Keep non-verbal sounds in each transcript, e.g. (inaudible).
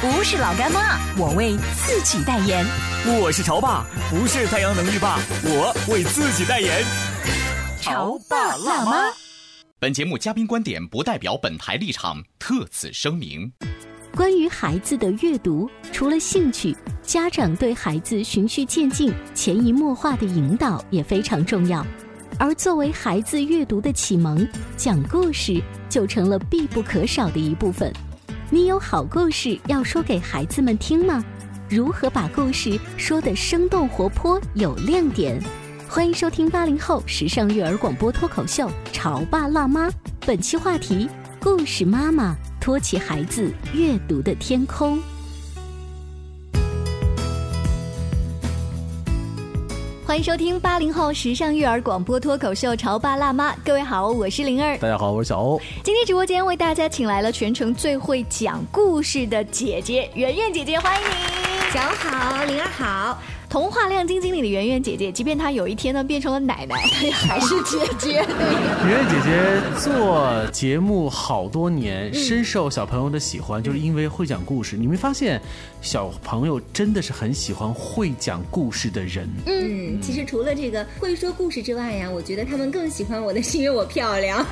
不是老干妈，我为自己代言。我是潮爸，不是太阳能浴霸，我为自己代言。潮爸辣妈。本节目嘉宾观点不代表本台立场，特此声明。关于孩子的阅读，除了兴趣，家长对孩子循序渐进、潜移默化的引导也非常重要。而作为孩子阅读的启蒙，讲故事就成了必不可少的一部分。你有好故事要说给孩子们听吗？如何把故事说得生动活泼、有亮点？欢迎收听八零后时尚育儿广播脱口秀《潮爸辣妈》，本期话题：故事妈妈。托起孩子阅读的天空。迎收听八零后时尚育儿广播脱口秀《潮爸辣妈》，各位好，我是灵儿，大家好，我是小欧。今天直播间为大家请来了全程最会讲故事的姐姐圆圆姐姐，欢迎你。小欧好，灵儿好。童话亮晶晶里的圆圆姐姐，即便她有一天呢变成了奶奶，她也还是姐姐。圆圆姐姐做节目好多年，深受小朋友的喜欢，就是因为会讲故事。你没发现，小朋友真的是很喜欢会讲故事的人。嗯，其实除了这个会说故事之外呀，我觉得他们更喜欢我的是因为我漂亮，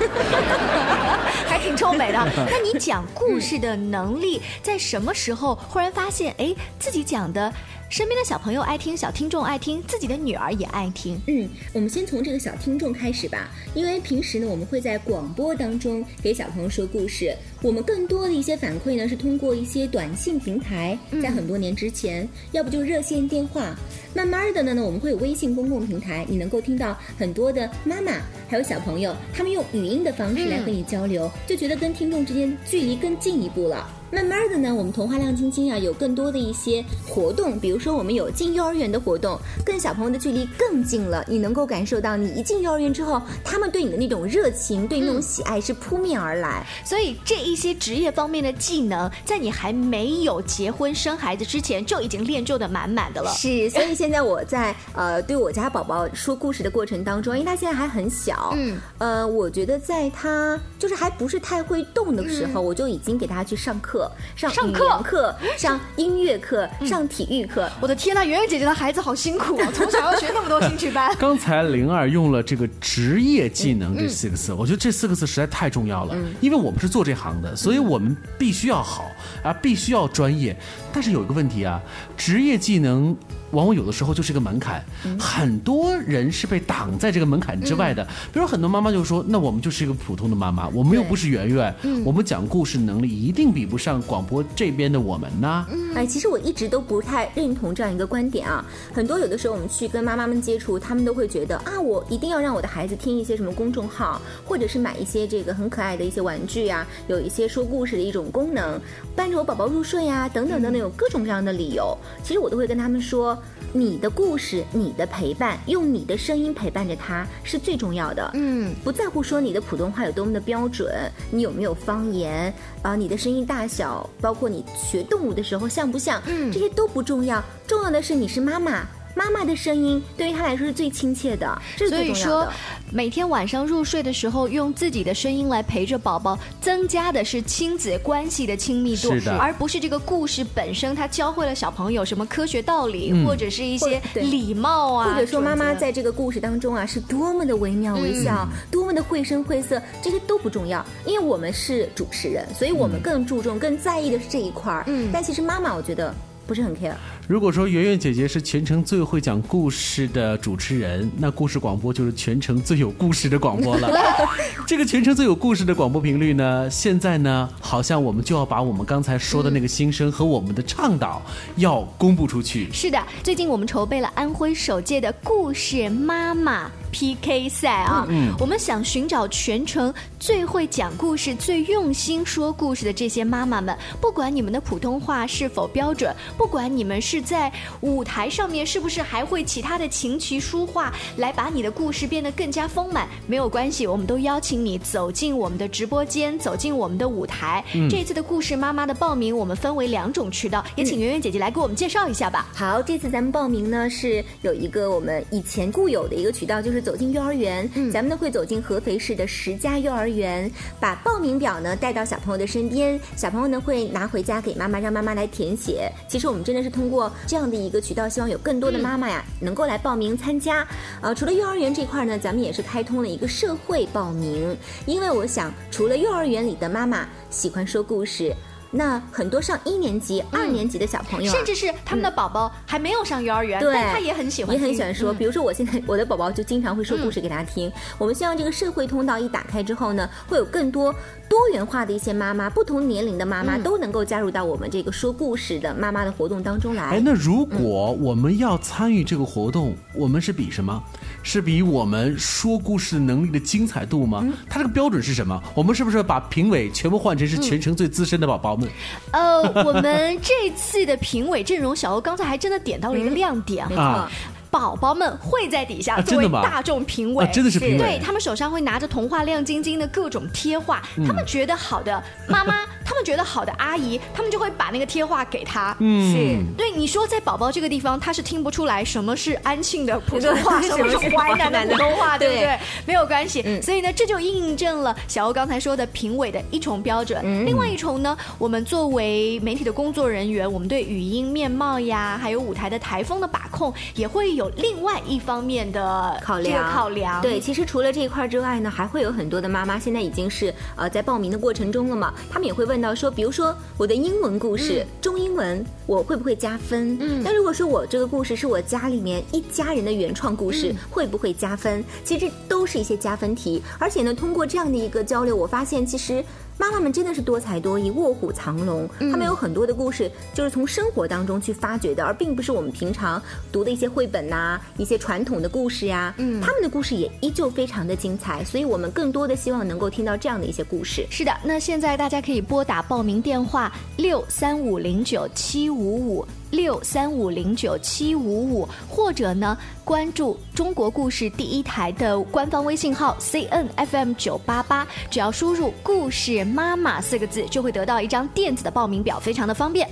(laughs) 还挺臭美的。(laughs) 那你讲故事的能力在什么时候忽然发现，哎，自己讲的？身边的小朋友爱听，小听众爱听，自己的女儿也爱听。嗯，我们先从这个小听众开始吧，因为平时呢，我们会在广播当中给小朋友说故事。我们更多的一些反馈呢，是通过一些短信平台，在很多年之前，要不就热线电话。慢慢的呢，呢我们会有微信公共平台，你能够听到很多的妈妈还有小朋友，他们用语音的方式来和你交流，就觉得跟听众之间距离更近一步了。慢慢的呢，我们童话亮晶晶啊，有更多的一些活动，比如说我们有进幼儿园的活动，跟小朋友的距离更近了。你能够感受到，你一进幼儿园之后，他们对你的那种热情，对那种喜爱是扑面而来。所以这一些职业方面的技能，在你还没有结婚生孩子之前，就已经练就的满满的了。是，所以现在我在呃对我家宝宝说故事的过程当中，因为他现在还很小，嗯，呃，我觉得在他就是还不是太会动的时候，我就已经给他去上课。上上课课，(laughs) 上音乐课，上体育课。(laughs) 我的天呐，圆圆姐姐的孩子好辛苦啊，(laughs) 从小要学那么多兴趣班。刚才灵儿用了这个职业技能这四个字，我觉得这四个字实在太重要了，因为我们是做这行的，所以我们必须要好啊，必须要专业。但是有一个问题啊，职业技能。往往有的时候就是个门槛，很多人是被挡在这个门槛之外的。比如很多妈妈就说：“那我们就是一个普通的妈妈，我们又不是圆圆，我们讲故事能力一定比不上广播这边的我们呢。”哎，其实我一直都不太认同这样一个观点啊。很多有的时候我们去跟妈妈们接触，他们都会觉得啊，我一定要让我的孩子听一些什么公众号，或者是买一些这个很可爱的一些玩具啊，有一些说故事的一种功能，伴着我宝宝入睡呀，等等等等，有各种各样的理由。其实我都会跟他们说。你的故事，你的陪伴，用你的声音陪伴着他，是最重要的。嗯，不在乎说你的普通话有多么的标准，你有没有方言啊，你的声音大小，包括你学动物的时候像不像，嗯，这些都不重要，重要的是你是妈妈。妈妈的声音对于他来说是最亲切的，所以说每天晚上入睡的时候，用自己的声音来陪着宝宝，增加的是亲子关系的亲密度，而不是这个故事本身。它教会了小朋友什么科学道理，或者是一些礼貌啊，或者说妈妈在这个故事当中啊，是多么的惟妙惟肖，多么的绘声绘色，这些都不重要，因为我们是主持人，所以我们更注重、更在意的是这一块儿。嗯，但其实妈妈，我觉得。不是很 care。如果说圆圆姐姐是全程最会讲故事的主持人，那故事广播就是全程最有故事的广播了。(laughs) 这个全程最有故事的广播频率呢，现在呢，好像我们就要把我们刚才说的那个心声和我们的倡导要公布出去。是的，最近我们筹备了安徽首届的故事妈妈 PK 赛啊，我们想寻找全程最会讲故事、最用心说故事的这些妈妈们，不管你们的普通话是否标准，不管你们是在舞台上面是不是还会其他的琴棋书画来把你的故事变得更加丰满，没有关系，我们都邀请你走进我们的直播间，走进我们的舞台。这次的故事妈妈的报名，我们分为两种渠道，也请圆圆姐姐来给我们介绍一下吧。好，这次咱们报名呢是有一个我们以前固有的一个渠道，就是走进幼儿园。嗯，咱们呢会走进合肥市的十家幼儿园，把报名表呢带到小朋友的身边，小朋友呢会拿回家给妈妈，让妈妈来填写。其实我们真的是通过这样的一个渠道，希望有更多的妈妈呀能够来报名参加。呃，除了幼儿园这块呢，咱们也是开通了一个社会报名，因为我想除了幼儿园里的妈妈喜欢说故事。那很多上一年级、二年级的小朋友啊，甚至是他们的宝宝还没有上幼儿园，对但他也很喜欢也，很喜欢说。嗯比如说，我现在 (laughs) 我的宝宝就经常会说故事给大家听。我们希望这个社会通道一打开之后呢，会有更多多元化的一些妈妈，不同年龄的妈妈都能够加入到我们这个说故事的妈妈的活动当中哎，来。那如果我们要参与这个活动，我们是比什么？是比我们说故事能力的精彩度吗？它这个标准是什么？我们是不是把评委全部换成是全程最资深的宝宝们？呃，我们这次的评委阵容，小欧刚才还真的点到了一个亮点没哈。错，宝宝们会在底下作为大众评委，啊真的是评委。对他们手上会拿着童话亮晶晶的各种贴画，他们觉得好的妈妈，(laughs) 他们觉得好的阿姨，他们就会把那个贴画给他。嗯。是。对你说，在宝宝这个地方，他是听不出来什么是安庆的普通话，(laughs) 什么是淮南的普通话，对。不对？对？没有关系。嗯。所以呢，这就印证了小欧刚才说的评委的一重标准。嗯。另外一重呢，我们作为媒体的工作人员，我们对语音、面貌呀，还有舞台的台风的把控，也会有另外一方面的考量这个考量。对，其实除了这一块之外呢，还会有很多的妈妈现在已经是呃在报名的过程中了嘛，他们也会问到说，比如说我的英文故事、中英文，我会不会加分？嗯那如果说我这个故事是我家里面一家人的原创故事，会不会加分？其实这都是一些加分题，而且呢，通过这样的一个交流，我发现其实。妈妈们真的是多才多艺、卧虎藏龙，他们有很多的故事就是从生活当中去发掘的，而并不是我们平常读的一些绘本呐、一些传统的故事呀。嗯，他们的故事也依旧非常的精彩，所以我们更多的希望能够听到这样的一些故事。是的，那现在大家可以拨打报名电话六三五零九七五五六三五零九七五五，或者呢关注中国故事第一台的官方微信号 C N F M 九八八，只要输入“故事妈妈”四个字，就会得到一张电子的报名表，非常的方便。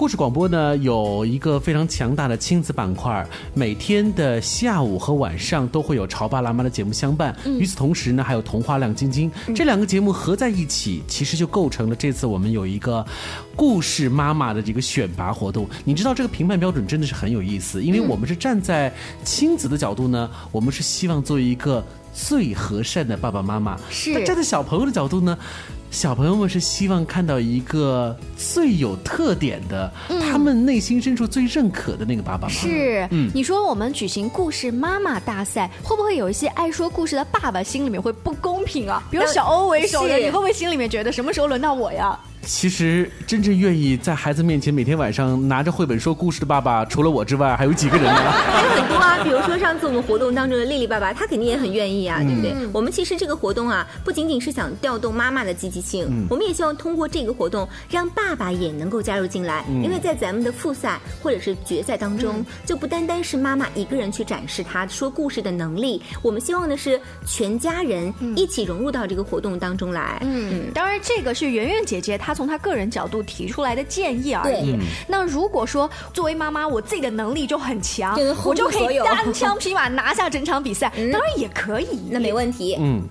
故事广播呢有一个非常强大的亲子板块，每天的下午和晚上都会有潮爸辣妈的节目相伴。与此同时呢，还有童话亮晶晶、这两个节目合在一起，其实就构成了这次我们有一个故事妈妈的这个选拔活动。你知道这个评判标准真的是很有意思，因为我们是站在亲子的角度呢，我们是希望做一个最和善的爸爸妈妈。是那站在小朋友的角度呢？小朋友们是希望看到一个最有特点的，他们内心深处最认可的那个爸爸妈妈。是，你说我们举行故事妈妈大赛，会不会有一些爱说故事的爸爸心里面会不公平啊？比如小欧为首的，你会不会心里面觉得什么时候轮到我呀？其实真正愿意在孩子面前每天晚上拿着绘本说故事的爸爸，除了我之外，还有几个人呢？(laughs) 还有很多啊，比如说上次我们活动当中的丽丽爸爸，他肯定也很愿意啊，对不对？我们其实这个活动啊，不仅仅是想调动妈妈的积极性，我们也希望通过这个活动让爸爸也能够加入进来，因为在咱们的复赛或者是决赛当中，就不单单是妈妈一个人去展示她说故事的能力，我们希望的是全家人一起融入到这个活动当中来。嗯，当然这个是圆圆姐姐她从他个人角度提出来的建议而已。那如果说作为妈妈，我自己的能力就很强我就可以单枪匹马拿下整场比赛，当然也可以。那没问题，嗯。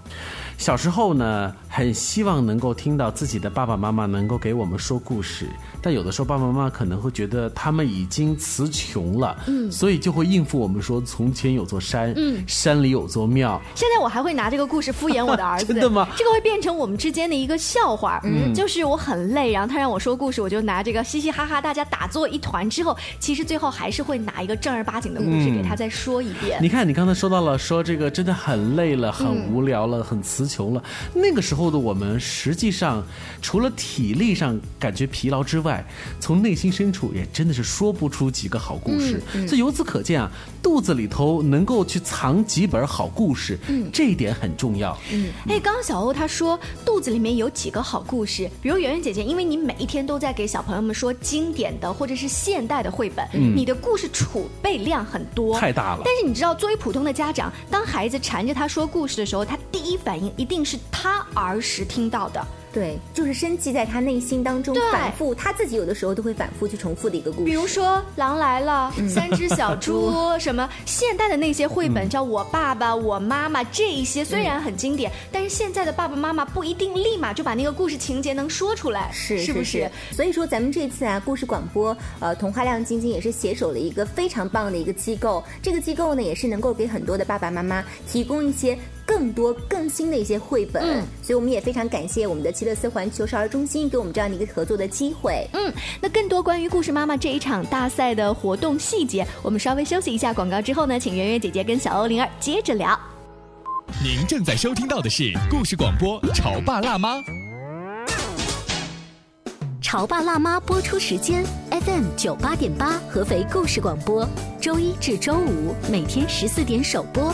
小时候呢，很希望能够听到自己的爸爸妈妈能够给我们说故事，但有的时候爸爸妈妈可能会觉得他们已经词穷了，嗯，所以就会应付我们说从前有座山，嗯，山里有座庙。现在我还会拿这个故事敷衍我的儿子，(laughs) 真的吗？这个会变成我们之间的一个笑话，嗯，就是我很累，然后他让我说故事，我就拿这个嘻嘻哈哈，大家打作一团之后，其实最后还是会拿一个正儿八经的故事给他再说一遍。你看，你刚才说到了，说这个真的很累了，很无聊了，很词穷了。那个时候的我们，实际上除了体力上感觉疲劳之外，从内心深处也真的是说不出几个好故事。所以由此可见啊，肚子里头能够去藏几本好故事，嗯这一点很重要。嗯，哎，刚刚小欧他说肚子里面有几个好故事，比如圆圆姐姐，因为你每一天都在给小朋友们说经典的或者是现代的绘本，你的故事储备量很多，太大了。但是你知道，作为普通的家长，当孩子缠着他说故事的时候，他第一反应一定是他儿时听到的。对，就是深记在他内心当中，反复他自己有的时候都会反复去重复的一个故事。比如说《狼来了》《三只小猪 (laughs)》什么现代的那些绘本，叫我爸爸、我妈妈这一些，虽然很经典，但是现在的爸爸妈妈不一定立马就把那个故事情节能说出来，是是不是？所以说咱们这次啊，故事广播，呃，童话亮晶晶也是携手了一个非常棒的一个机构，这个机构呢也是能够给很多的爸爸妈妈提供一些。更多更新的一些绘本，所以我们也非常感谢我们的奇乐斯环球少儿中心给我们这样的一个合作的机会。嗯，那更多关于故事妈妈这一场大赛的活动细节，我们稍微休息一下广告之后呢，请圆圆姐姐跟小欧灵儿接着聊。您正在收听到的是故事广播《潮爸辣妈》。潮爸辣妈播出时间：FM 九八点八，合肥故事广播，周一至周五每天十四点首播。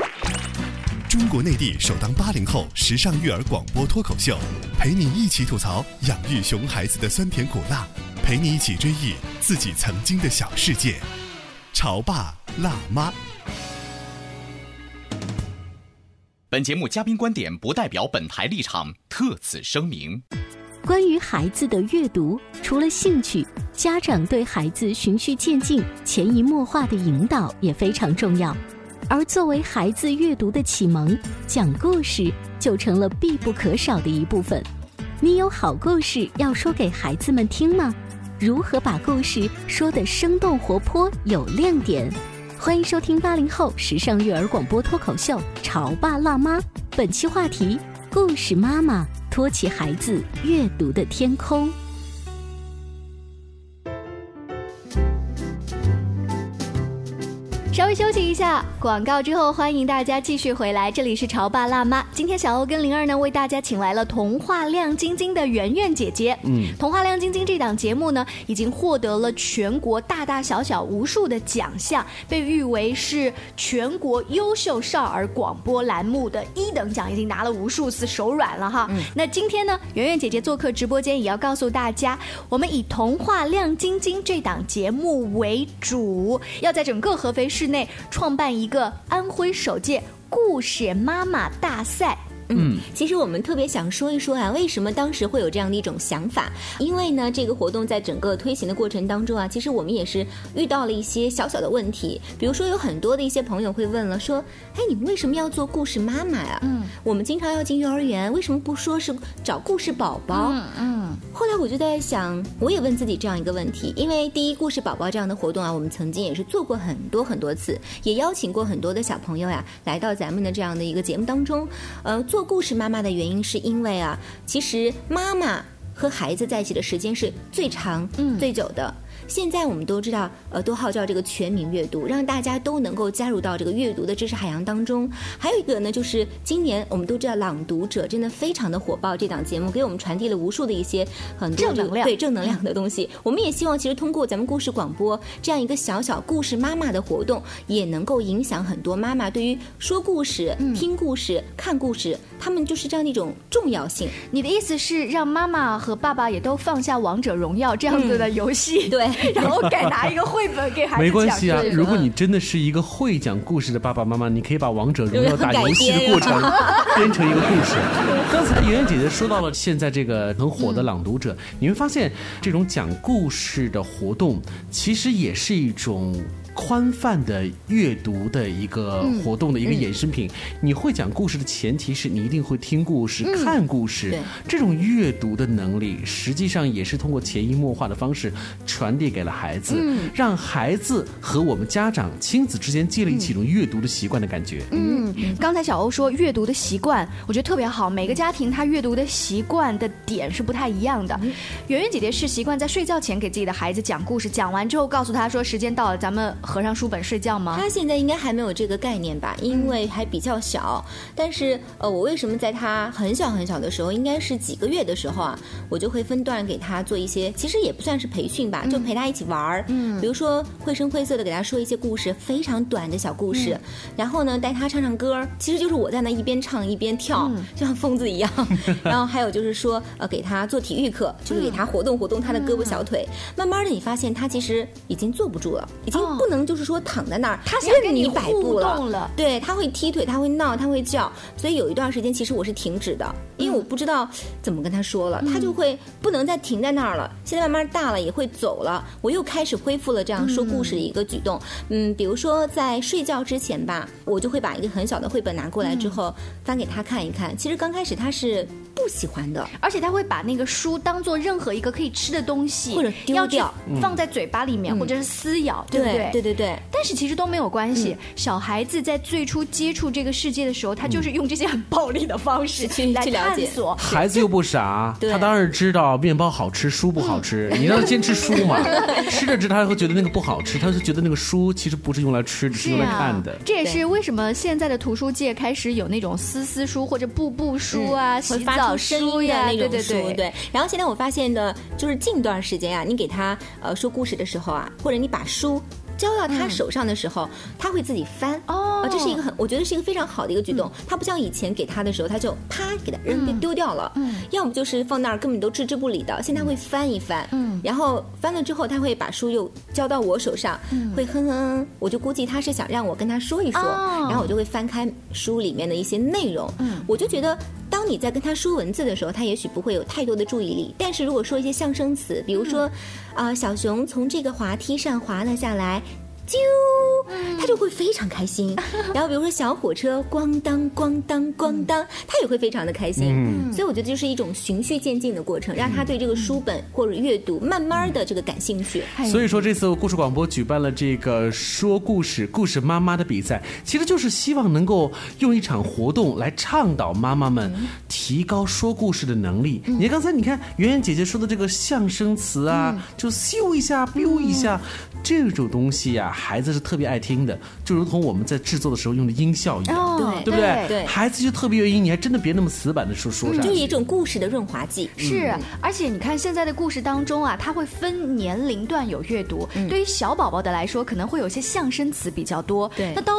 中国内地首档八零后时尚育儿广播脱口秀，陪你一起吐槽养育熊孩子的酸甜苦辣，陪你一起追忆自己曾经的小世界。潮爸辣妈。本节目嘉宾观点不代表本台立场，特此声明。关于孩子的阅读，除了兴趣，家长对孩子循序渐进、潜移默化的引导也非常重要。而作为孩子阅读的启蒙，讲故事就成了必不可少的一部分。你有好故事要说给孩子们听吗？如何把故事说得生动活泼、有亮点？欢迎收听八零后时尚育儿广播脱口秀《潮爸辣妈》。本期话题：故事妈妈托起孩子阅读的天空。稍微休息一下，广告之后欢迎大家继续回来。这里是潮爸辣妈，今天小欧跟灵儿呢为大家请来了童话亮晶晶的圆圆姐姐。嗯，童话亮晶晶这档节目呢已经获得了全国大大小小无数的奖项，被誉为是全国优秀少儿广播栏目的一等奖，已经拿了无数次手软了哈。那今天呢，圆圆姐姐做客直播间，也要告诉大家，我们以童话亮晶晶这档节目为主，要在整个合肥市。室内创办一个安徽首届故事妈妈大赛。嗯，其实我们特别想说一说啊，为什么当时会有这样的一种想法？因为呢，这个活动在整个推行的过程当中啊，其实我们也是遇到了一些小小的问题。比如说，有很多的一些朋友会问了，说：“哎，你们为什么要做故事妈妈呀？”嗯，我们经常要进幼儿园，为什么不说是找故事宝宝？嗯嗯。后来我就在想，我也问自己这样一个问题，因为第一故事宝宝这样的活动啊，我们曾经也是做过很多很多次，也邀请过很多的小朋友呀来到咱们的这样的一个节目当中，呃，做。故事妈妈的原因是因为啊，其实妈妈和孩子在一起的时间是最长、最久的。现在我们都知道，呃，都号召这个全民阅读，让大家都能够加入到这个阅读的知识海洋当中。还有一个呢，就是今年我们都知道《朗读者》真的非常的火爆，这档节目给我们传递了无数的一些很多正能量对正能量的东西。我们也希望，其实通过咱们故事广播这样一个小小故事妈妈的活动，也能够影响很多妈妈对于说故事、听故事、看故事，他们就是这样的一种重要性。你的意思是让妈妈和爸爸也都放下王者荣耀这样子的游戏，对然后改拿一个绘本给孩子没关系啊如果你真的是一个会讲故事的爸爸妈妈，你可以把王者荣耀打游戏的过程 (laughs) 编成一个故事。刚才圆圆姐姐说到了现在这个很火的朗读者，你会发现这种讲故事的活动其实也是一种。宽泛的阅读的一个活动的一个衍生品，你会讲故事的前提是你一定会听故事、看故事。这种阅读的能力，实际上也是通过潜移默化的方式传递给了孩子，让孩子和我们家长、亲子之间建立起一种阅读的习惯的感觉。嗯，刚才小欧说阅读的习惯，我觉得特别好。每个家庭他阅读的习惯的点是不太一样的。圆圆姐姐是习惯在睡觉前给自己的孩子讲故事，讲完之后告诉他说时间到了，咱们合上书本睡觉吗？他现在应该还没有这个概念吧，因为还比较小。但是呃，我为什么在他很小很小的时候，应该是几个月的时候啊，我就会分段给他做一些，其实也不算是培训吧，就陪他一起玩儿。嗯，比如说绘声绘色的给他说一些故事，非常短的小故事，然后呢带他唱唱歌，其实就是我在那一边唱一边跳，就像疯子一样。(laughs) 然后还有就是说呃给他做体育课，就是给他活动活动他的胳膊小腿。慢慢的你发现他其实已经坐不住了，已经不能就是说躺在那儿，他想任跟你摆互布动了对，他会踢腿，他会闹，他会叫，所以有一段时间其实我是停止的，因为我不知道怎么跟他说了，他就会不能再停在那儿了。现在慢慢大了也会走了，我又开始恢复了这样说故事的一个举动。嗯，比如说在睡觉之前吧，我就会把一个很小的绘本拿过来之后翻给他看一看。其实刚开始他是不喜欢的，而且他会把那个书当做任何一个可以吃的东西，或者丢掉放在嘴巴里面，或者是撕咬，对不对？对对对。但是其实都没有关系。小孩子在最初接触这个世界的时候，他就是用这些很暴力的方式去来去了解探索。孩子又不傻，他当然知道面包好吃，书不好吃。(laughs) 你让他先吃书嘛，(laughs) 吃着吃他会觉得那个不好吃，他就觉得那个书其实不是用来吃的，是用来看的。这也是为什么现在的图书界开始有那种丝丝书或者布布书啊、会洗澡声，音的那种对书，对对。然后现在我发现的，就是近段时间啊，你给他呃说故事的时候啊，或者你把书。交到他手上的时候，他会自己翻。哦。啊这是一个很，我觉得是一个非常好的一个举动。他不像以前给他的时候，他就啪给他扔丢丢掉了，嗯。要么就是放那儿根本都置之不理的。现在会翻一翻，嗯。然后翻了之后，他会把书又交到我手上，会哼哼，我就估计他是想让我跟他说一说，哦。然后我就会翻开书里面的一些内容，嗯。我就觉得。当你在跟他说文字的时候，他也许不会有太多的注意力。但是如果说一些象声词，比如说，啊、小熊从这个滑梯上滑了下来，啾，他就会非常开心。(laughs) 然后比如说小火车咣当咣当咣当，他也会非常的开心。嗯。所以我觉得就是一种循序渐进的过程，让他对这个书本或者阅读慢慢的这个感兴趣。所以说，这次故事广播举办了这个说故事、故事妈妈的比赛，其实就是希望能够用一场活动来倡导妈妈们提高说故事的能力。你看刚才你看圆圆姐姐说的这个象声词啊，就咻一下、biu 一下，这种东西呀、孩子是特别爱听的，就如同我们在制作的时候用的音效一样。哦对对不对？对孩子就特别愿意，你还真的别那么死板的说说上去。就一种故事的润滑剂。是，而且你看现在的故事当中啊，它会分年龄段有阅读。对于小宝宝的来说，可能会有些象声词比较多。对那到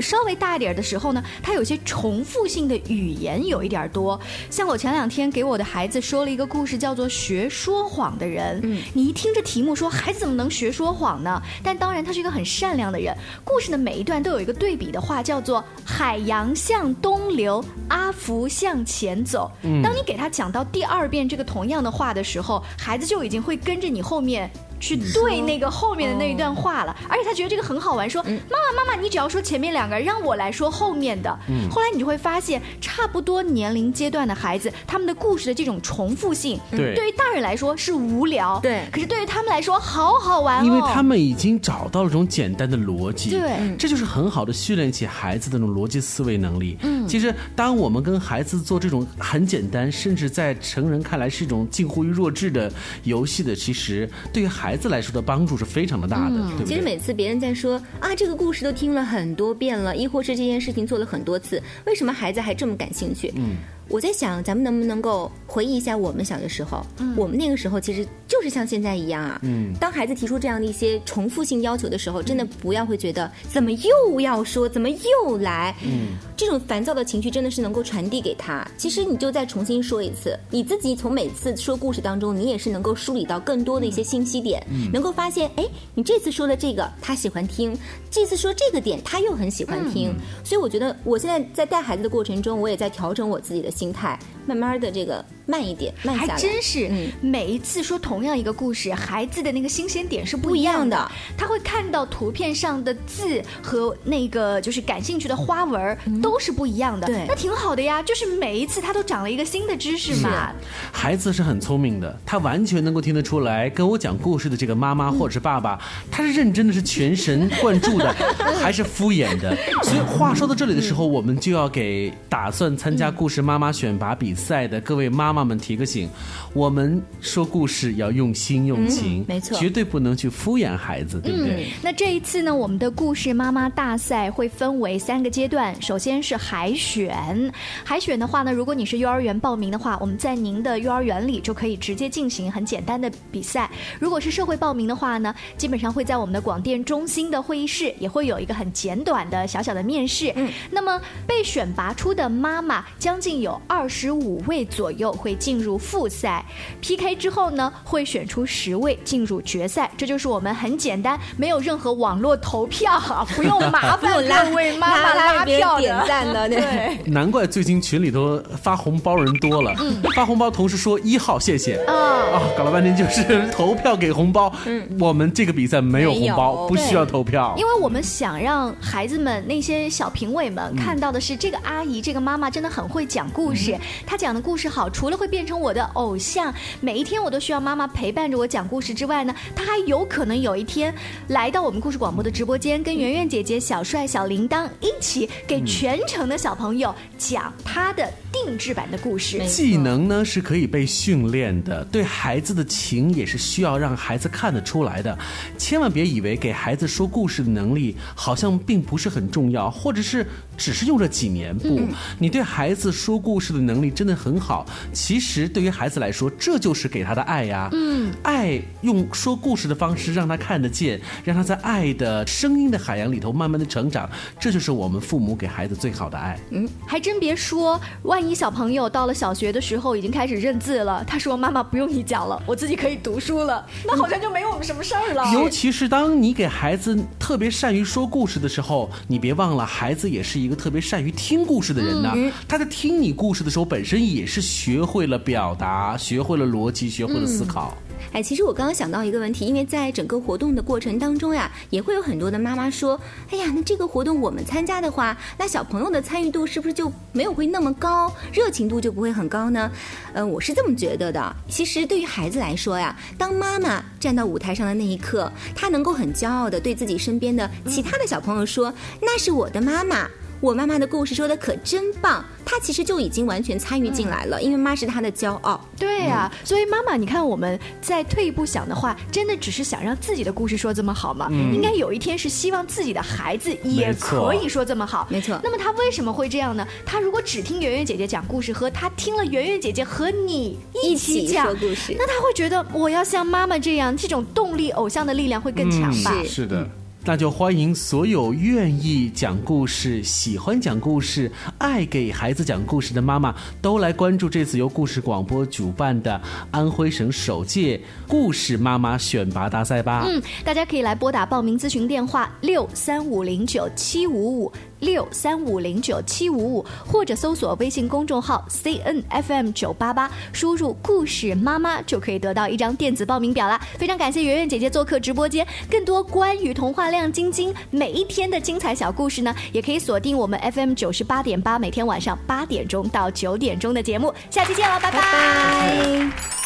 稍微大一点的时候呢，它有些重复性的语言有一点多。像我前两天给我的孩子说了一个故事，叫做《学说谎的人》。嗯，你一听这题目说，孩子怎么能学说谎呢？但当然他是一个很善良的人。故事的每一段都有一个对比的话，叫做“海洋向东流，阿福向前走”。当你给他讲到第二遍这个同样的话的时候，孩子就已经会跟着你后面。去对那个后面的那一段话了，而且他觉得这个很好玩，说：“妈妈，妈妈，你只要说前面两个，让我来说后面的。”后来你就会发现，差不多年龄阶段的孩子，他们的故事的这种重复性，对。对于大人来说是无聊，对。可是对于他们来说好好玩。哦，因为他们已经找到了这种简单的逻辑，对。嗯这就是很好的训练起孩子的那种逻辑思维能力。嗯，其实当我们跟孩子做这种很简单，甚至在成人看来是一种近乎于弱智的游戏的，其实对于孩孩子来说的帮助是非常的大的，对不对？其实每次别人在说啊，这个故事都听了很多遍了，亦或是这件事情做了很多次，为什么孩子还这么感兴趣？嗯。我在想，咱们能不能够回忆一下我们小的时候？嗯，我们那个时候其实就是像现在一样啊。嗯，当孩子提出这样的一些重复性要求的时候，真的不要会觉得怎么又要说，怎么又来？嗯，这种烦躁的情绪真的是能够传递给他。其实你就再重新说一次，你自己从每次说故事当中，你也是能够梳理到更多的一些信息点，能够发现，哎，你这次说的这个他喜欢听，这次说这个点他又很喜欢听。所以我觉得我现在在带孩子的过程中，我也在调整我自己的。心态。慢慢的这个。慢一点，慢下来。还真是，每一次说同样一个故事，孩子的那个新鲜点是不一样的。他会看到图片上的字和那个就是感兴趣的花纹都是不一样的。对，那挺好的呀。就是每一次他都长了一个新的知识嘛。孩子是很聪明的，他完全能够听得出来，跟我讲故事的这个妈妈或者是爸爸，他是认真的，是全神贯注的，(laughs) 还是敷衍的？所以话说到这里的时候，我们就要给打算参加故事妈妈选拔比赛的各位妈妈。们提个醒，我们说故事要用心用情，没错，绝对不能去敷衍孩子，对不对？那这一次呢，我们的故事妈妈大赛会分为三个阶段，首先是海选。海选的话呢，如果你是幼儿园报名的话，我们在您的幼儿园里就可以直接进行很简单的比赛。如果是社会报名的话呢，基本上会在我们的广电中心的会议室，也会有一个很简短的小小的面试。嗯，那么被选拔出的妈妈将近有二十五位左右。会进入复赛，PK 之后呢，会选出十位进入决赛。这就是我们很简单，没有任何网络投票，(laughs) 不用麻烦各位妈妈拉票点赞的。对，(laughs) 难怪最近群里头发红包人多了，发红包同时说一号谢谢啊啊，搞了半天就是 (laughs) 投票给红包。嗯，我们这个比赛没有红包，不需要投票，因为我们想让孩子们那些小评委们看到的是这个阿姨这个妈妈真的很会讲故事，她讲的故事好，除了会变成我的偶像，每一天我都需要妈妈陪伴着我讲故事之外呢，他还有可能有一天来到我们故事广播的直播间，跟圆圆姐姐、小帅、小铃铛一起给全城的小朋友讲他的定制版的故事。技能呢是可以被训练的，对孩子的情也是需要让孩子看得出来的。千万别以为给孩子说故事的能力好像并不是很重要，或者是只是用了几年。不，你对孩子说故事的能力真的很好。其实对于孩子来说，这就是给他的爱呀。嗯，爱用说故事的方式让他看得见，让他在爱的声音的海洋里头慢慢的成长，这就是我们父母给孩子最好的爱。嗯，还真别说，万一小朋友到了小学的时候已经开始认字了，他说妈妈不用你讲了，我自己可以读书了，(laughs) 那好像就没我们什么事儿了。尤其是当你给孩子特别善于说故事的时候，你别忘了，孩子也是一个特别善于听故事的人呢。他在听你故事的时候，本身也是学会。了表达，学会了逻辑，学会了思考。哎，其实我刚刚想到一个问题，因为在整个活动的过程当中呀，也会有很多的妈妈说：“哎呀，那这个活动我们参加的话，那小朋友的参与度是不是就没有会那么高，热情度就不会很高呢？”嗯，我是这么觉得的。其实对于孩子来说呀，当妈妈站到舞台上的那一刻，她能够很骄傲的对自己身边的其他的小朋友说：“那是我的妈妈。”我妈妈的故事说的可真棒，她其实就已经完全参与进来了，因为妈是她的骄傲。对呀，所以妈妈，你看我们再退一步想的话，真的只是想让自己的故事说这么好吗？应该有一天是希望自己的孩子也可以说这么好。没错。那么他为什么会这样呢？他如果只听圆圆姐姐讲故事，和他听了圆圆姐姐和你一起讲故事，那他会觉得我要像妈妈这样，这种动力、偶像的力量会更强吧？是的。那就欢迎所有愿意讲故事、喜欢讲故事、爱给孩子讲故事的妈妈，都来关注这次由故事广播主办的安徽省首届故事妈妈选拔大赛吧。嗯，大家可以来拨打报名咨询电话六三五零九七五五。六三五零九七五五，或者搜索微信公众号 C N F M 九八八，输入“故事妈妈”就可以得到一张电子报名表啦。非常感谢圆圆姐姐做客直播间，更多关于童话亮晶晶每一天的精彩小故事呢，也可以锁定我们 F M 九十八点八，每天晚上八点钟到九点钟的节目。下期见了，拜拜。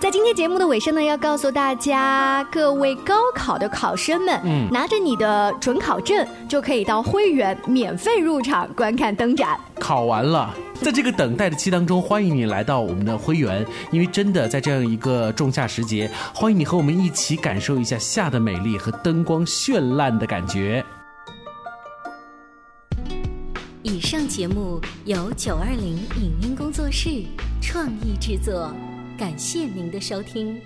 在今天节目的尾声呢，要告诉大家，各位高考的考生们，嗯，拿着你的准考证就可以到会员免费入场观看灯展。考完了，在这个等待的期当中，欢迎你来到我们的辉园，因为真的在这样一个仲夏时节，欢迎你和我们一起感受一下夏的美丽和灯光绚烂的感觉。以上节目由九二零影音工作室创意制作，感谢您的收听。